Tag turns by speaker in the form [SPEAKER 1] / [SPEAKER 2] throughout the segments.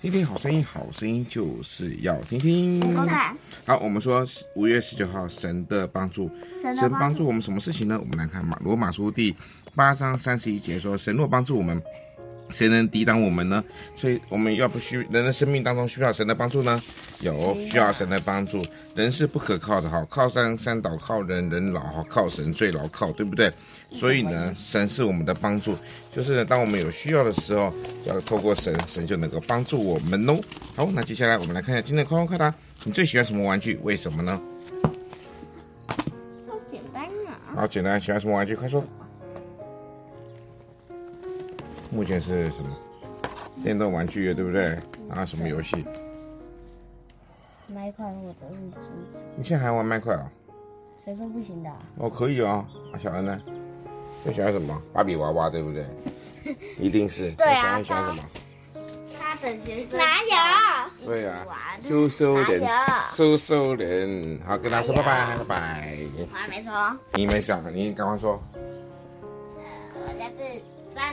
[SPEAKER 1] 听听好声音，好声音就是要听听。好，我们说五月十九号，神的帮助，神帮助我们什么事情呢？我们来看马罗马书第八章三十一节说：神若帮助我们。谁能抵挡我们呢？所以我们要不需人的生命当中需要神的帮助呢？有需要神的帮助。人是不可靠的哈，靠山山倒，靠人人老哈，靠神最牢靠，对不对？所以呢，神是我们的帮助，就是呢，当我们有需要的时候，要透过神，神就能够帮助我们喽。好，那接下来我们来看一下今天的快问快答。你最喜欢什么玩具？为什么呢？
[SPEAKER 2] 好简单啊！
[SPEAKER 1] 好简单，喜欢什么玩具？快说。目前是什么？电动玩具，对不对？然后什么游戏？
[SPEAKER 2] 麦块或者是竹子。
[SPEAKER 1] 你现在还玩麦块啊？
[SPEAKER 2] 谁说不行的？
[SPEAKER 1] 哦，可以哦。啊，小恩呢？最喜欢什么？芭比娃娃，对不对？一定是。
[SPEAKER 2] 对啊。
[SPEAKER 1] 喜欢什么？
[SPEAKER 2] 他的学生哪有？
[SPEAKER 1] 对啊。收收人，收收人。好，跟他说拜拜，拜拜。
[SPEAKER 2] 我还没说。
[SPEAKER 1] 你没想，你赶快
[SPEAKER 2] 说。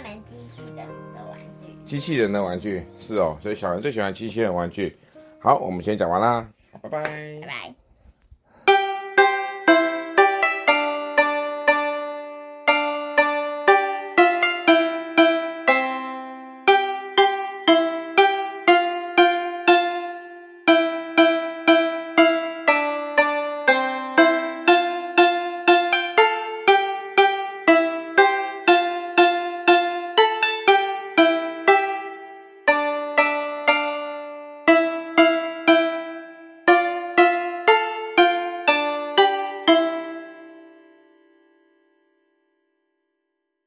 [SPEAKER 2] 机器人的玩具。
[SPEAKER 1] 机器人的玩具是哦，所以小人最喜欢机器人玩具。好，我们先讲完啦，拜拜。
[SPEAKER 2] 拜拜。